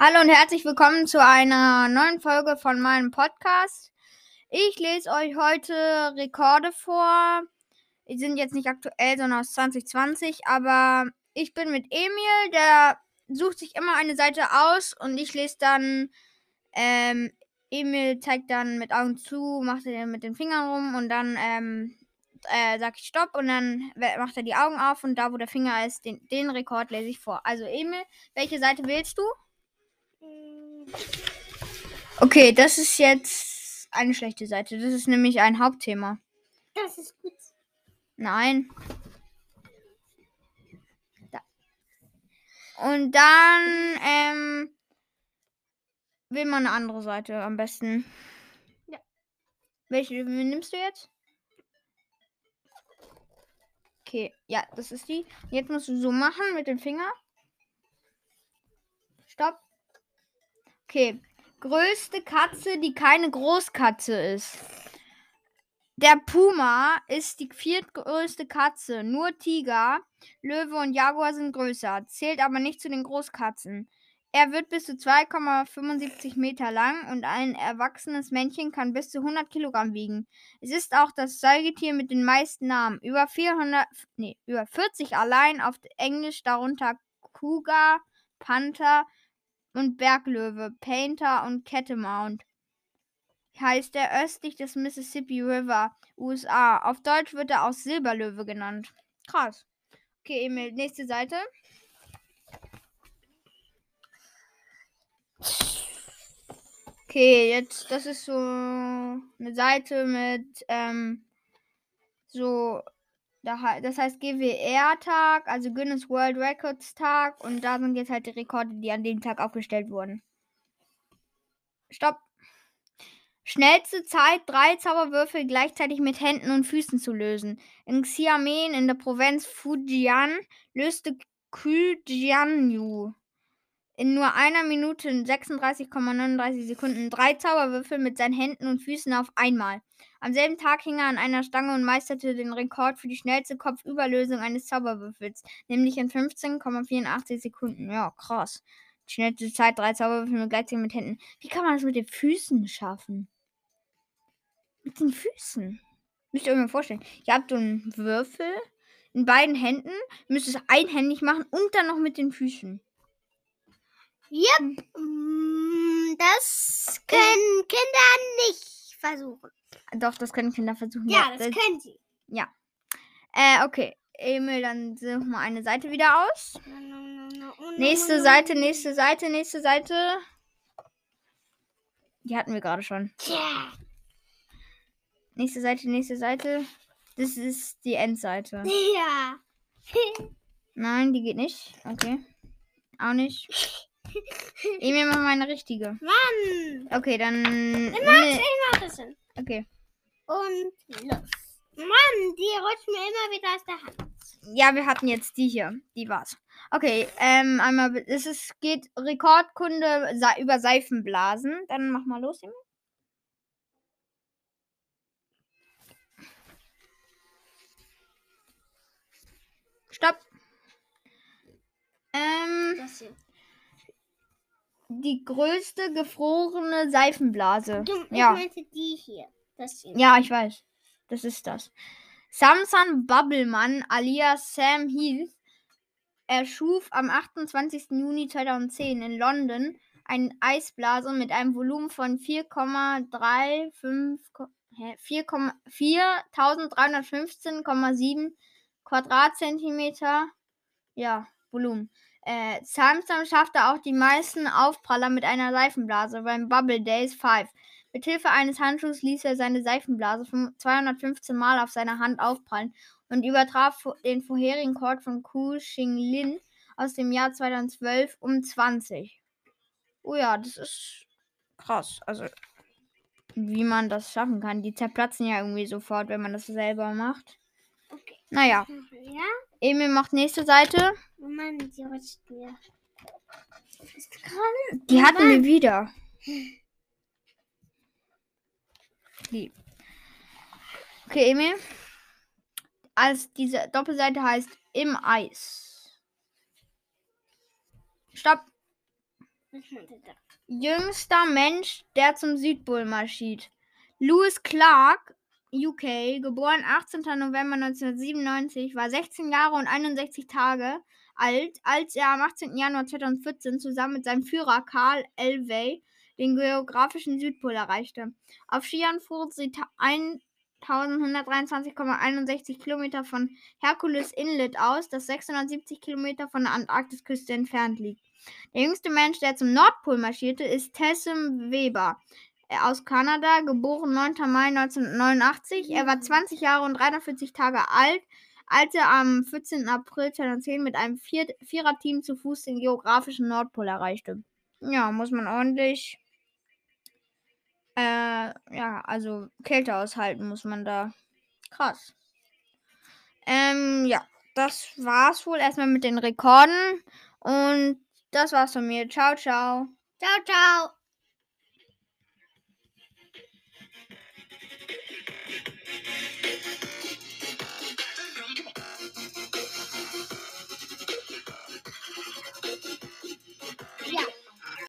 Hallo und herzlich willkommen zu einer neuen Folge von meinem Podcast. Ich lese euch heute Rekorde vor. Die sind jetzt nicht aktuell, sondern aus 2020. Aber ich bin mit Emil, der sucht sich immer eine Seite aus und ich lese dann. Ähm, Emil zeigt dann mit Augen zu, macht er mit den Fingern rum und dann ähm, äh, sag ich Stopp und dann macht er die Augen auf und da, wo der Finger ist, den, den Rekord lese ich vor. Also Emil, welche Seite wählst du? Okay, das ist jetzt eine schlechte Seite. Das ist nämlich ein Hauptthema. Das ist gut. Nein. Da. Und dann ähm, will man eine andere Seite am besten. Ja. Welche nimmst du jetzt? Okay, ja, das ist die. Jetzt musst du so machen mit dem Finger. Stopp. Okay. Größte Katze, die keine Großkatze ist. Der Puma ist die viertgrößte Katze. Nur Tiger, Löwe und Jaguar sind größer, zählt aber nicht zu den Großkatzen. Er wird bis zu 2,75 Meter lang und ein erwachsenes Männchen kann bis zu 100 Kilogramm wiegen. Es ist auch das Säugetier mit den meisten Namen. Über 400, nee, über 40 allein auf Englisch, darunter Cougar, Panther, und Berglöwe, Painter und Catamount. Heißt er östlich des Mississippi River, USA. Auf Deutsch wird er auch Silberlöwe genannt. Krass. Okay, Emil, nächste Seite. Okay, jetzt, das ist so eine Seite mit ähm, so das heißt GWR-Tag, also Guinness World Records Tag. Und da sind jetzt halt die Rekorde, die an dem Tag aufgestellt wurden. Stopp. Schnellste Zeit, drei Zauberwürfel gleichzeitig mit Händen und Füßen zu lösen. In Xiamen in der Provinz Fujian löste Jianyu in nur einer Minute 36,39 Sekunden drei Zauberwürfel mit seinen Händen und Füßen auf einmal. Am selben Tag hing er an einer Stange und meisterte den Rekord für die schnellste Kopfüberlösung eines Zauberwürfels, nämlich in 15,84 Sekunden. Ja, krass. Die schnellste Zeit, drei Zauberwürfel mit gleichzeitig mit Händen. Wie kann man das mit den Füßen schaffen? Mit den Füßen. Müsst ihr euch mal vorstellen. Ihr habt so einen Würfel in beiden Händen, müsst es einhändig machen und dann noch mit den Füßen. Yep. Mm, das können Kinder nicht versuchen. Doch, das können Kinder versuchen. Ja, das, das können sie. Ja. Äh, okay. Emil, dann such mal eine Seite wieder aus. Nächste Seite, nächste Seite, nächste Seite. Die hatten wir gerade schon. Tja. Nächste Seite, nächste Seite. Das ist die Endseite. Ja. Nein, die geht nicht. Okay. Auch nicht. Emil, mach mal eine richtige. Mann! Okay, dann. Ich mach, ich mach das hin. Okay. Und los. Mann, die rutscht mir immer wieder aus der Hand. Ja, wir hatten jetzt die hier. Die war's. Okay, ähm, einmal. Es ist, geht Rekordkunde über Seifenblasen. Dann mach mal los, Emil. Stopp. Ähm. Das hier die größte gefrorene Seifenblase. Du, ich ja. meinte die hier. Hier. Ja, ich weiß. Das ist das. Samson Bubbleman alias Sam Heath erschuf am 28. Juni 2010 in London eine Eisblase mit einem Volumen von 4,315,7 Quadratzentimeter. Ja, Volumen. Äh, Samsung schaffte auch die meisten Aufpraller mit einer Seifenblase beim Bubble Days 5. Mit Hilfe eines Handschuhs ließ er seine Seifenblase 215 Mal auf seiner Hand aufprallen und übertraf den vorherigen Rekord von Ku Xinglin aus dem Jahr 2012 um 20. Oh ja, das ist krass. Also, wie man das schaffen kann. Die zerplatzen ja irgendwie sofort, wenn man das selber macht. Okay. Naja. Ja? Emil macht nächste Seite. Oh Mann, die rutscht mir. Die hatten wir wieder. Die. Okay, Emil. Als diese Doppelseite heißt im Eis. Stopp. Jüngster Mensch, der zum Südpol marschiert. Lewis Clark, UK, geboren 18. November 1997, war 16 Jahre und 61 Tage alt, als er am 18. Januar 2014 zusammen mit seinem Führer Karl Elway den geografischen Südpol erreichte. Auf Skiern fuhren sie 1123,61 Kilometer von Hercules Inlet aus, das 670 Kilometer von der Antarktisküste entfernt liegt. Der jüngste Mensch, der zum Nordpol marschierte, ist Tessem Weber aus Kanada, geboren 9. Mai 1989. Er war 20 Jahre und 43 Tage alt, als er am 14. April 2010 mit einem Vier Viererteam zu Fuß den geografischen Nordpol erreichte. Ja, muss man ordentlich. Äh, ja, also Kälte aushalten muss man da. Krass. Ähm, ja, das war's wohl erstmal mit den Rekorden. Und das war's von mir. Ciao, ciao. Ciao, ciao.